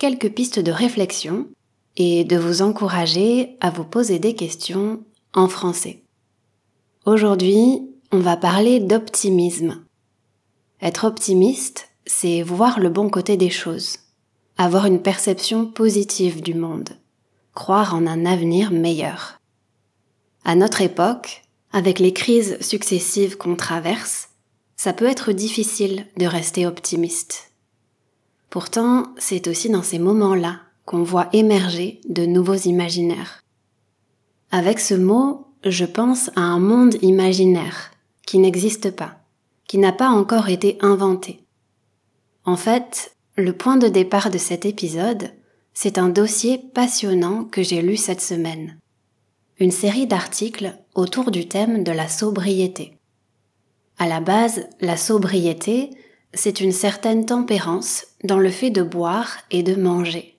quelques pistes de réflexion et de vous encourager à vous poser des questions en français. Aujourd'hui, on va parler d'optimisme. Être optimiste, c'est voir le bon côté des choses, avoir une perception positive du monde, croire en un avenir meilleur. À notre époque, avec les crises successives qu'on traverse, ça peut être difficile de rester optimiste. Pourtant, c'est aussi dans ces moments-là qu'on voit émerger de nouveaux imaginaires. Avec ce mot, je pense à un monde imaginaire qui n'existe pas, qui n'a pas encore été inventé. En fait, le point de départ de cet épisode, c'est un dossier passionnant que j'ai lu cette semaine une série d'articles autour du thème de la sobriété. À la base, la sobriété, c'est une certaine tempérance dans le fait de boire et de manger.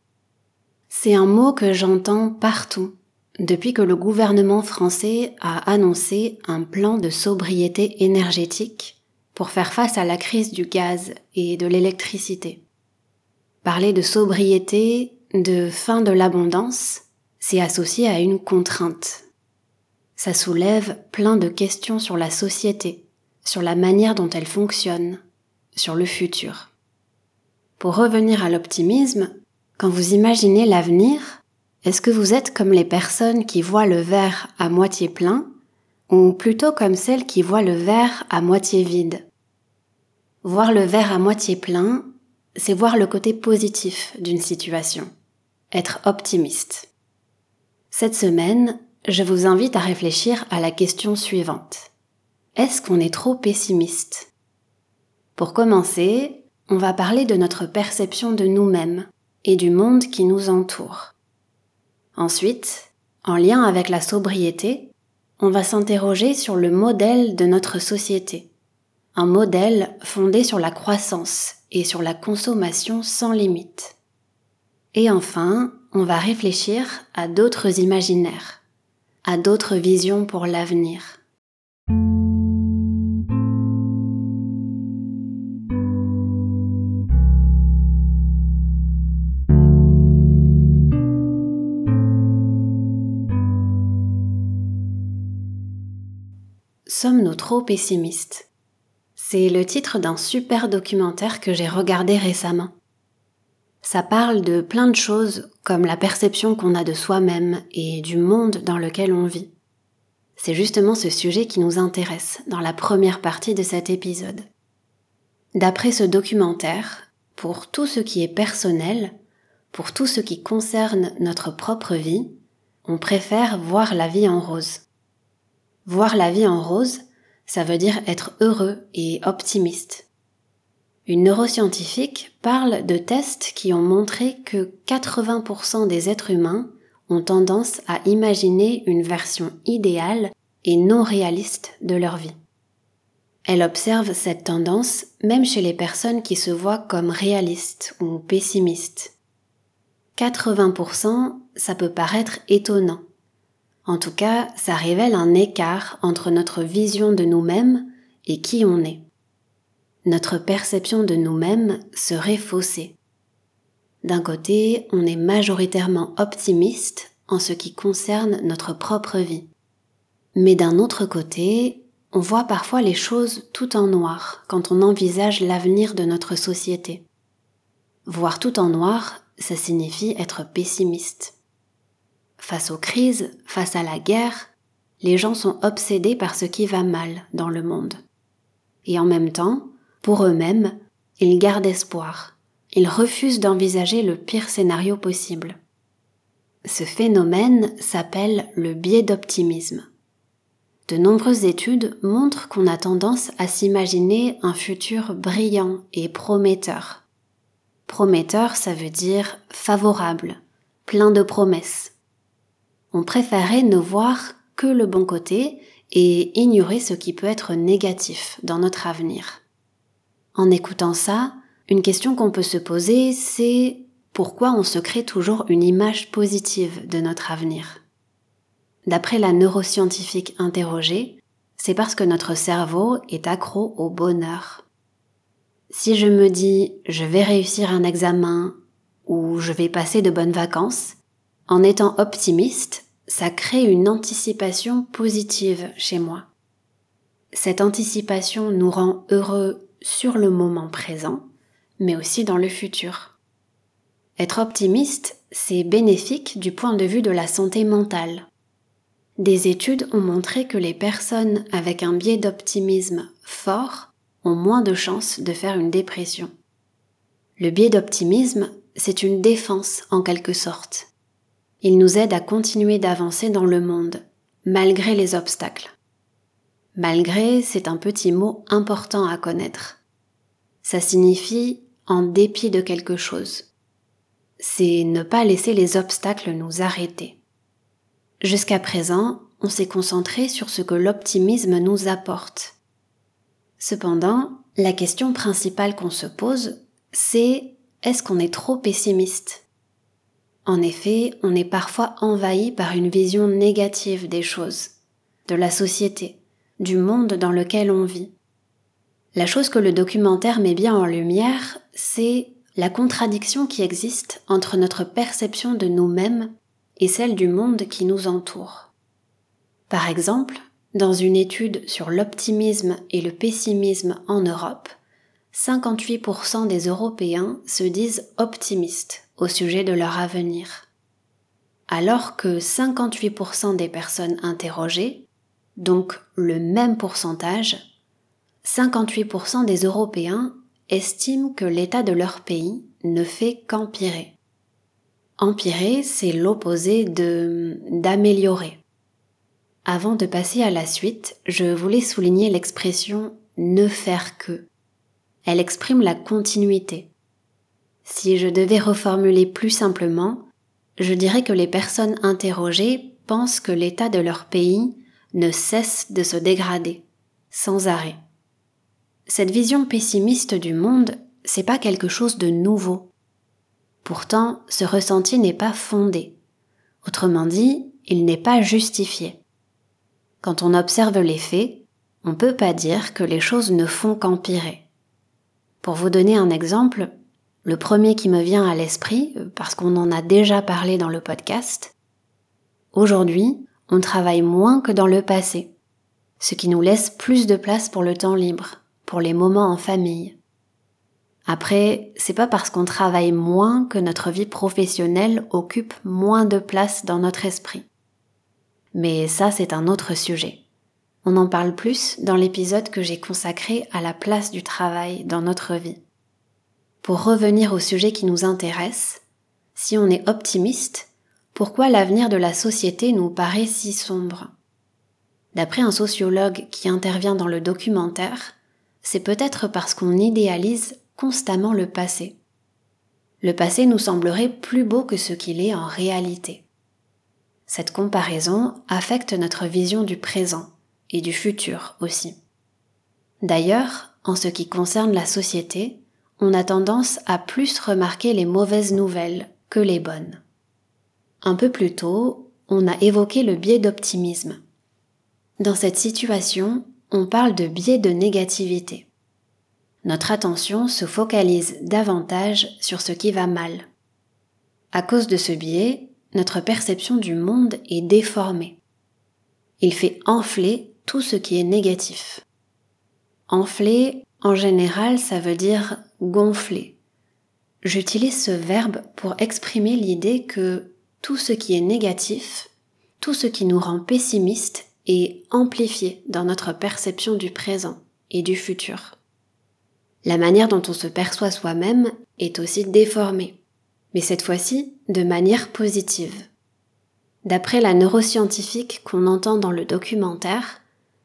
C'est un mot que j'entends partout depuis que le gouvernement français a annoncé un plan de sobriété énergétique pour faire face à la crise du gaz et de l'électricité. Parler de sobriété, de fin de l'abondance, c'est associé à une contrainte. Ça soulève plein de questions sur la société, sur la manière dont elle fonctionne, sur le futur. Pour revenir à l'optimisme, quand vous imaginez l'avenir, est-ce que vous êtes comme les personnes qui voient le verre à moitié plein ou plutôt comme celles qui voient le verre à moitié vide? Voir le verre à moitié plein, c'est voir le côté positif d'une situation, être optimiste. Cette semaine, je vous invite à réfléchir à la question suivante. Est-ce qu'on est trop pessimiste? Pour commencer, on va parler de notre perception de nous-mêmes et du monde qui nous entoure. Ensuite, en lien avec la sobriété, on va s'interroger sur le modèle de notre société. Un modèle fondé sur la croissance et sur la consommation sans limite. Et enfin, on va réfléchir à d'autres imaginaires, à d'autres visions pour l'avenir. Sommes-nous trop pessimistes? C'est le titre d'un super documentaire que j'ai regardé récemment. Ça parle de plein de choses comme la perception qu'on a de soi-même et du monde dans lequel on vit. C'est justement ce sujet qui nous intéresse dans la première partie de cet épisode. D'après ce documentaire, pour tout ce qui est personnel, pour tout ce qui concerne notre propre vie, on préfère voir la vie en rose. Voir la vie en rose, ça veut dire être heureux et optimiste. Une neuroscientifique parle de tests qui ont montré que 80% des êtres humains ont tendance à imaginer une version idéale et non réaliste de leur vie. Elle observe cette tendance même chez les personnes qui se voient comme réalistes ou pessimistes. 80%, ça peut paraître étonnant. En tout cas, ça révèle un écart entre notre vision de nous-mêmes et qui on est notre perception de nous-mêmes serait faussée. D'un côté, on est majoritairement optimiste en ce qui concerne notre propre vie. Mais d'un autre côté, on voit parfois les choses tout en noir quand on envisage l'avenir de notre société. Voir tout en noir, ça signifie être pessimiste. Face aux crises, face à la guerre, les gens sont obsédés par ce qui va mal dans le monde. Et en même temps, pour eux-mêmes, ils gardent espoir. Ils refusent d'envisager le pire scénario possible. Ce phénomène s'appelle le biais d'optimisme. De nombreuses études montrent qu'on a tendance à s'imaginer un futur brillant et prometteur. Prometteur, ça veut dire favorable, plein de promesses. On préférait ne voir que le bon côté et ignorer ce qui peut être négatif dans notre avenir. En écoutant ça, une question qu'on peut se poser, c'est pourquoi on se crée toujours une image positive de notre avenir D'après la neuroscientifique interrogée, c'est parce que notre cerveau est accro au bonheur. Si je me dis je vais réussir un examen ou je vais passer de bonnes vacances, en étant optimiste, ça crée une anticipation positive chez moi. Cette anticipation nous rend heureux sur le moment présent, mais aussi dans le futur. Être optimiste, c'est bénéfique du point de vue de la santé mentale. Des études ont montré que les personnes avec un biais d'optimisme fort ont moins de chances de faire une dépression. Le biais d'optimisme, c'est une défense en quelque sorte. Il nous aide à continuer d'avancer dans le monde, malgré les obstacles. Malgré, c'est un petit mot important à connaître. Ça signifie en dépit de quelque chose. C'est ne pas laisser les obstacles nous arrêter. Jusqu'à présent, on s'est concentré sur ce que l'optimisme nous apporte. Cependant, la question principale qu'on se pose, c'est est-ce qu'on est trop pessimiste? En effet, on est parfois envahi par une vision négative des choses, de la société, du monde dans lequel on vit. La chose que le documentaire met bien en lumière, c'est la contradiction qui existe entre notre perception de nous-mêmes et celle du monde qui nous entoure. Par exemple, dans une étude sur l'optimisme et le pessimisme en Europe, 58% des Européens se disent optimistes au sujet de leur avenir, alors que 58% des personnes interrogées, donc le même pourcentage, 58% des Européens estiment que l'état de leur pays ne fait qu'empirer. Empirer, c'est l'opposé de d'améliorer. Avant de passer à la suite, je voulais souligner l'expression ne faire que. Elle exprime la continuité. Si je devais reformuler plus simplement, je dirais que les personnes interrogées pensent que l'état de leur pays ne cesse de se dégrader, sans arrêt. Cette vision pessimiste du monde, c'est pas quelque chose de nouveau. Pourtant, ce ressenti n'est pas fondé. Autrement dit, il n'est pas justifié. Quand on observe les faits, on peut pas dire que les choses ne font qu'empirer. Pour vous donner un exemple, le premier qui me vient à l'esprit, parce qu'on en a déjà parlé dans le podcast, aujourd'hui, on travaille moins que dans le passé, ce qui nous laisse plus de place pour le temps libre pour les moments en famille. Après, c'est pas parce qu'on travaille moins que notre vie professionnelle occupe moins de place dans notre esprit. Mais ça, c'est un autre sujet. On en parle plus dans l'épisode que j'ai consacré à la place du travail dans notre vie. Pour revenir au sujet qui nous intéresse, si on est optimiste, pourquoi l'avenir de la société nous paraît si sombre? D'après un sociologue qui intervient dans le documentaire, c'est peut-être parce qu'on idéalise constamment le passé. Le passé nous semblerait plus beau que ce qu'il est en réalité. Cette comparaison affecte notre vision du présent et du futur aussi. D'ailleurs, en ce qui concerne la société, on a tendance à plus remarquer les mauvaises nouvelles que les bonnes. Un peu plus tôt, on a évoqué le biais d'optimisme. Dans cette situation, on parle de biais de négativité. Notre attention se focalise davantage sur ce qui va mal. À cause de ce biais, notre perception du monde est déformée. Il fait enfler tout ce qui est négatif. Enfler, en général, ça veut dire gonfler. J'utilise ce verbe pour exprimer l'idée que tout ce qui est négatif, tout ce qui nous rend pessimistes et amplifié dans notre perception du présent et du futur. La manière dont on se perçoit soi-même est aussi déformée, mais cette fois-ci de manière positive. D'après la neuroscientifique qu'on entend dans le documentaire,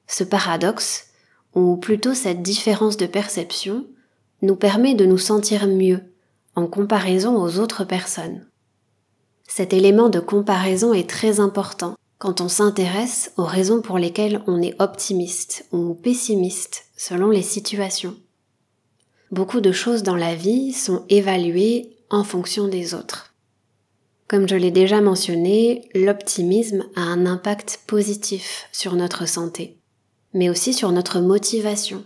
ce paradoxe, ou plutôt cette différence de perception, nous permet de nous sentir mieux en comparaison aux autres personnes. Cet élément de comparaison est très important quand on s'intéresse aux raisons pour lesquelles on est optimiste ou pessimiste selon les situations. Beaucoup de choses dans la vie sont évaluées en fonction des autres. Comme je l'ai déjà mentionné, l'optimisme a un impact positif sur notre santé, mais aussi sur notre motivation.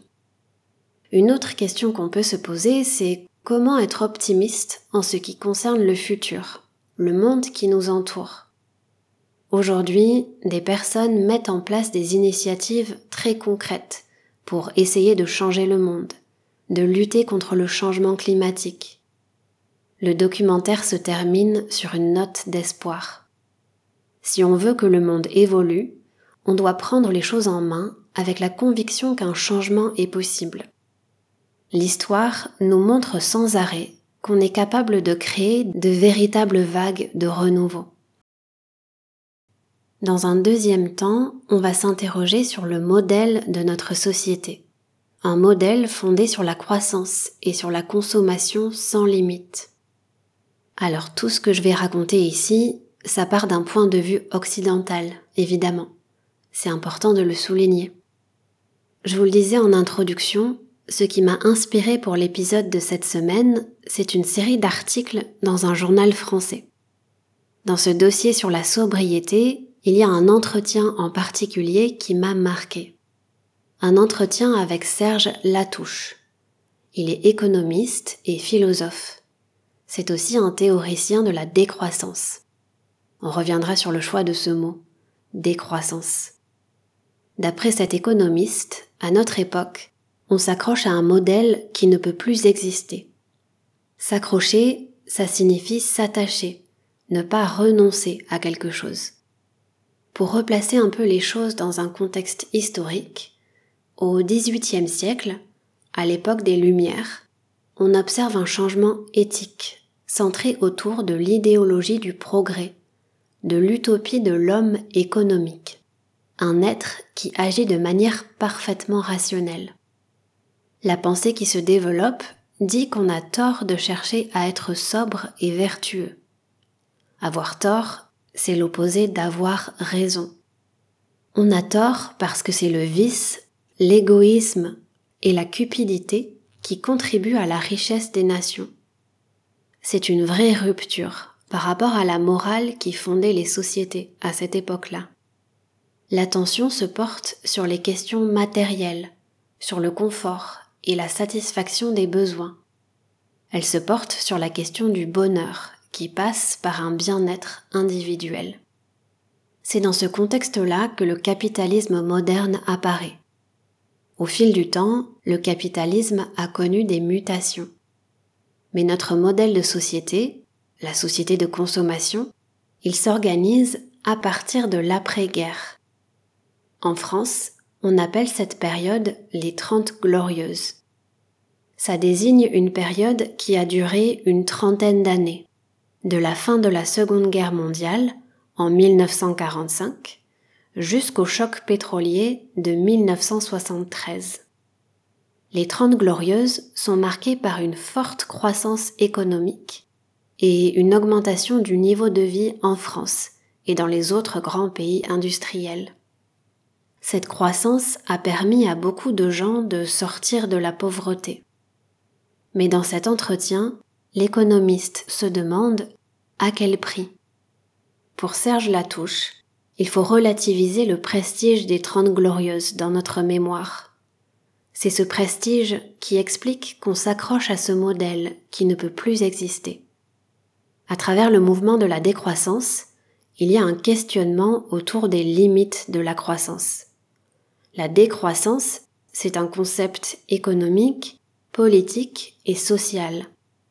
Une autre question qu'on peut se poser, c'est comment être optimiste en ce qui concerne le futur, le monde qui nous entoure. Aujourd'hui, des personnes mettent en place des initiatives très concrètes pour essayer de changer le monde, de lutter contre le changement climatique. Le documentaire se termine sur une note d'espoir. Si on veut que le monde évolue, on doit prendre les choses en main avec la conviction qu'un changement est possible. L'histoire nous montre sans arrêt qu'on est capable de créer de véritables vagues de renouveau. Dans un deuxième temps, on va s'interroger sur le modèle de notre société. Un modèle fondé sur la croissance et sur la consommation sans limite. Alors tout ce que je vais raconter ici, ça part d'un point de vue occidental, évidemment. C'est important de le souligner. Je vous le disais en introduction, ce qui m'a inspiré pour l'épisode de cette semaine, c'est une série d'articles dans un journal français. Dans ce dossier sur la sobriété, il y a un entretien en particulier qui m'a marqué. Un entretien avec Serge Latouche. Il est économiste et philosophe. C'est aussi un théoricien de la décroissance. On reviendra sur le choix de ce mot, décroissance. D'après cet économiste, à notre époque, on s'accroche à un modèle qui ne peut plus exister. S'accrocher, ça signifie s'attacher, ne pas renoncer à quelque chose. Pour replacer un peu les choses dans un contexte historique, au XVIIIe siècle, à l'époque des Lumières, on observe un changement éthique centré autour de l'idéologie du progrès, de l'utopie de l'homme économique, un être qui agit de manière parfaitement rationnelle. La pensée qui se développe dit qu'on a tort de chercher à être sobre et vertueux. Avoir tort, c'est l'opposé d'avoir raison. On a tort parce que c'est le vice, l'égoïsme et la cupidité qui contribuent à la richesse des nations. C'est une vraie rupture par rapport à la morale qui fondait les sociétés à cette époque-là. L'attention se porte sur les questions matérielles, sur le confort et la satisfaction des besoins. Elle se porte sur la question du bonheur qui passe par un bien-être individuel. C'est dans ce contexte-là que le capitalisme moderne apparaît. Au fil du temps, le capitalisme a connu des mutations. Mais notre modèle de société, la société de consommation, il s'organise à partir de l'après-guerre. En France, on appelle cette période les Trente Glorieuses. Ça désigne une période qui a duré une trentaine d'années de la fin de la Seconde Guerre mondiale, en 1945, jusqu'au choc pétrolier de 1973. Les Trente Glorieuses sont marquées par une forte croissance économique et une augmentation du niveau de vie en France et dans les autres grands pays industriels. Cette croissance a permis à beaucoup de gens de sortir de la pauvreté. Mais dans cet entretien, l'économiste se demande à quel prix Pour Serge Latouche, il faut relativiser le prestige des Trente Glorieuses dans notre mémoire. C'est ce prestige qui explique qu'on s'accroche à ce modèle qui ne peut plus exister. À travers le mouvement de la décroissance, il y a un questionnement autour des limites de la croissance. La décroissance, c'est un concept économique, politique et social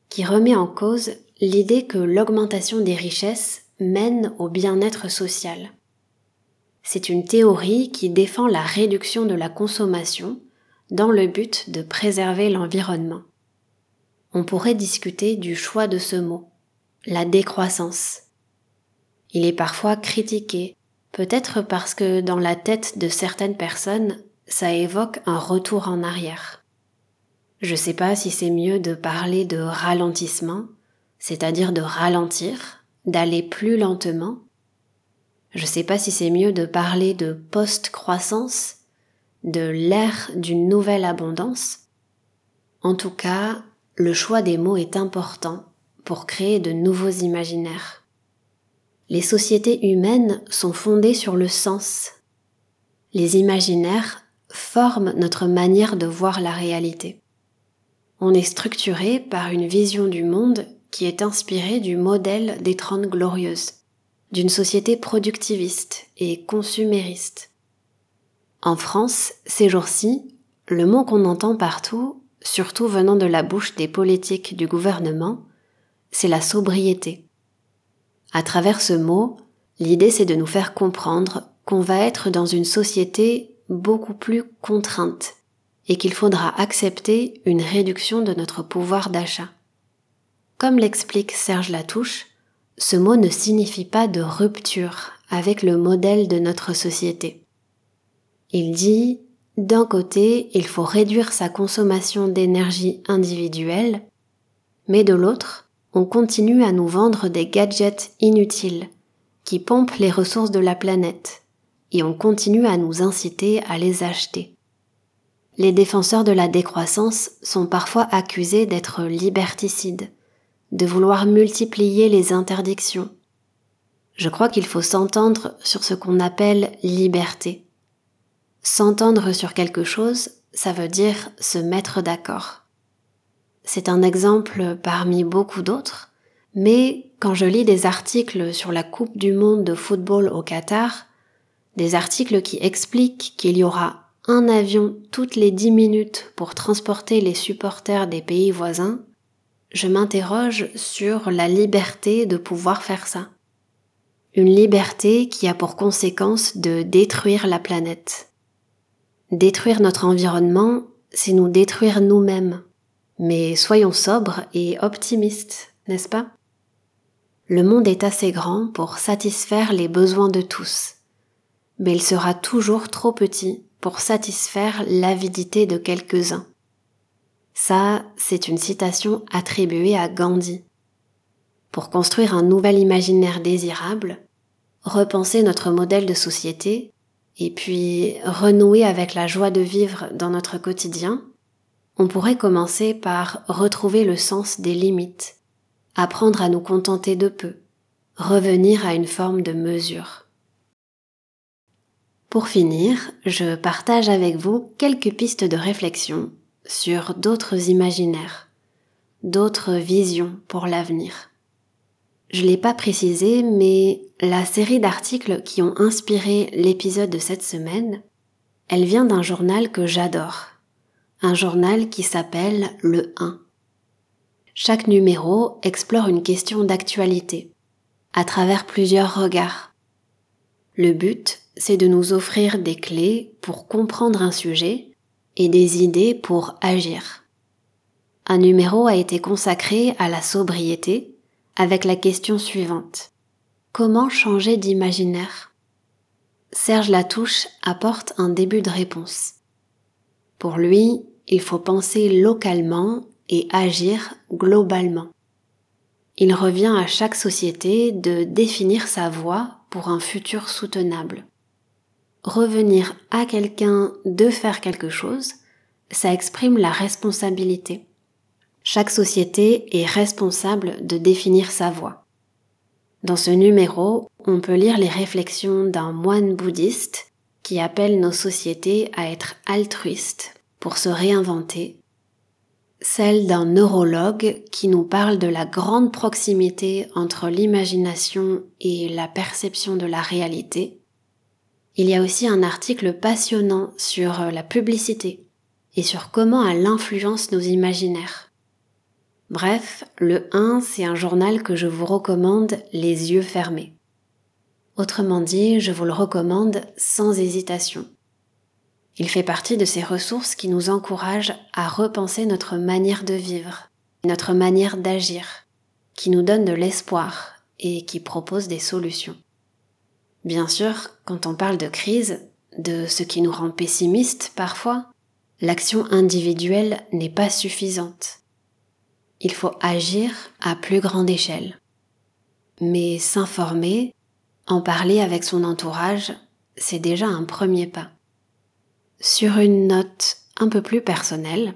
qui remet en cause l'idée que l'augmentation des richesses mène au bien-être social. C'est une théorie qui défend la réduction de la consommation dans le but de préserver l'environnement. On pourrait discuter du choix de ce mot, la décroissance. Il est parfois critiqué, peut-être parce que dans la tête de certaines personnes, ça évoque un retour en arrière. Je sais pas si c'est mieux de parler de ralentissement, c'est-à-dire de ralentir, d'aller plus lentement. Je sais pas si c'est mieux de parler de post-croissance, de l'ère d'une nouvelle abondance. En tout cas, le choix des mots est important pour créer de nouveaux imaginaires. Les sociétés humaines sont fondées sur le sens. Les imaginaires forment notre manière de voir la réalité. On est structuré par une vision du monde qui est inspirée du modèle des Trente Glorieuses, d'une société productiviste et consumériste. En France, ces jours-ci, le mot qu'on entend partout, surtout venant de la bouche des politiques du gouvernement, c'est la sobriété. À travers ce mot, l'idée c'est de nous faire comprendre qu'on va être dans une société beaucoup plus contrainte et qu'il faudra accepter une réduction de notre pouvoir d'achat. Comme l'explique Serge Latouche, ce mot ne signifie pas de rupture avec le modèle de notre société. Il dit, d'un côté, il faut réduire sa consommation d'énergie individuelle, mais de l'autre, on continue à nous vendre des gadgets inutiles qui pompent les ressources de la planète et on continue à nous inciter à les acheter. Les défenseurs de la décroissance sont parfois accusés d'être liberticides, de vouloir multiplier les interdictions. Je crois qu'il faut s'entendre sur ce qu'on appelle liberté. S'entendre sur quelque chose, ça veut dire se mettre d'accord. C'est un exemple parmi beaucoup d'autres, mais quand je lis des articles sur la Coupe du Monde de football au Qatar, des articles qui expliquent qu'il y aura un avion toutes les dix minutes pour transporter les supporters des pays voisins, je m'interroge sur la liberté de pouvoir faire ça. Une liberté qui a pour conséquence de détruire la planète. Détruire notre environnement, c'est nous détruire nous-mêmes. Mais soyons sobres et optimistes, n'est-ce pas? Le monde est assez grand pour satisfaire les besoins de tous, mais il sera toujours trop petit pour satisfaire l'avidité de quelques-uns. Ça, c'est une citation attribuée à Gandhi. Pour construire un nouvel imaginaire désirable, repenser notre modèle de société, et puis renouer avec la joie de vivre dans notre quotidien, on pourrait commencer par retrouver le sens des limites, apprendre à nous contenter de peu, revenir à une forme de mesure. Pour finir, je partage avec vous quelques pistes de réflexion sur d'autres imaginaires, d'autres visions pour l'avenir. Je l'ai pas précisé, mais la série d'articles qui ont inspiré l'épisode de cette semaine, elle vient d'un journal que j'adore, un journal qui s'appelle Le 1. Chaque numéro explore une question d'actualité, à travers plusieurs regards. Le but, c'est de nous offrir des clés pour comprendre un sujet et des idées pour agir. Un numéro a été consacré à la sobriété avec la question suivante. Comment changer d'imaginaire? Serge Latouche apporte un début de réponse. Pour lui, il faut penser localement et agir globalement. Il revient à chaque société de définir sa voie pour un futur soutenable. Revenir à quelqu'un de faire quelque chose, ça exprime la responsabilité. Chaque société est responsable de définir sa voie. Dans ce numéro, on peut lire les réflexions d'un moine bouddhiste qui appelle nos sociétés à être altruistes pour se réinventer, celle d'un neurologue qui nous parle de la grande proximité entre l'imagination et la perception de la réalité. Il y a aussi un article passionnant sur la publicité et sur comment elle influence nos imaginaires. Bref, le 1, c'est un journal que je vous recommande les yeux fermés. Autrement dit, je vous le recommande sans hésitation. Il fait partie de ces ressources qui nous encouragent à repenser notre manière de vivre, notre manière d'agir, qui nous donnent de l'espoir et qui proposent des solutions. Bien sûr, quand on parle de crise, de ce qui nous rend pessimistes parfois, l'action individuelle n'est pas suffisante. Il faut agir à plus grande échelle. Mais s'informer, en parler avec son entourage, c'est déjà un premier pas. Sur une note un peu plus personnelle,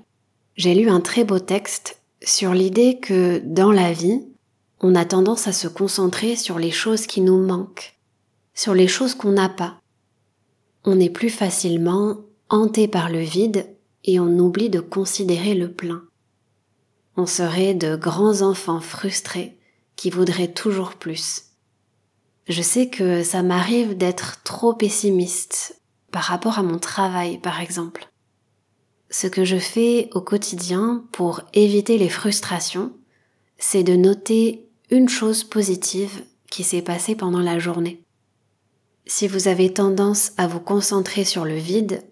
j'ai lu un très beau texte sur l'idée que dans la vie, on a tendance à se concentrer sur les choses qui nous manquent, sur les choses qu'on n'a pas. On est plus facilement hanté par le vide et on oublie de considérer le plein. On serait de grands enfants frustrés qui voudraient toujours plus. Je sais que ça m'arrive d'être trop pessimiste par rapport à mon travail, par exemple. Ce que je fais au quotidien pour éviter les frustrations, c'est de noter une chose positive qui s'est passée pendant la journée. Si vous avez tendance à vous concentrer sur le vide,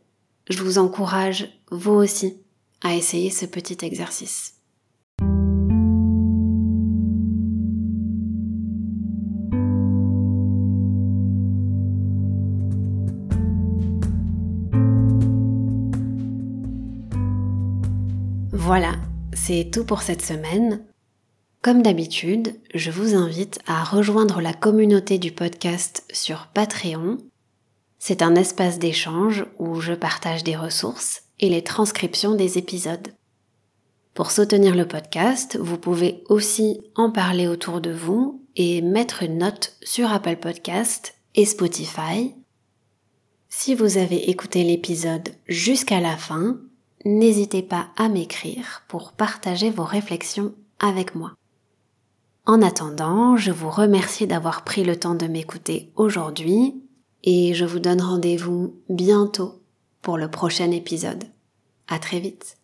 je vous encourage, vous aussi, à essayer ce petit exercice. Voilà, c'est tout pour cette semaine. Comme d'habitude, je vous invite à rejoindre la communauté du podcast sur Patreon. C'est un espace d'échange où je partage des ressources et les transcriptions des épisodes. Pour soutenir le podcast, vous pouvez aussi en parler autour de vous et mettre une note sur Apple Podcast et Spotify. Si vous avez écouté l'épisode jusqu'à la fin, n'hésitez pas à m'écrire pour partager vos réflexions avec moi. En attendant, je vous remercie d'avoir pris le temps de m'écouter aujourd'hui et je vous donne rendez-vous bientôt pour le prochain épisode. À très vite.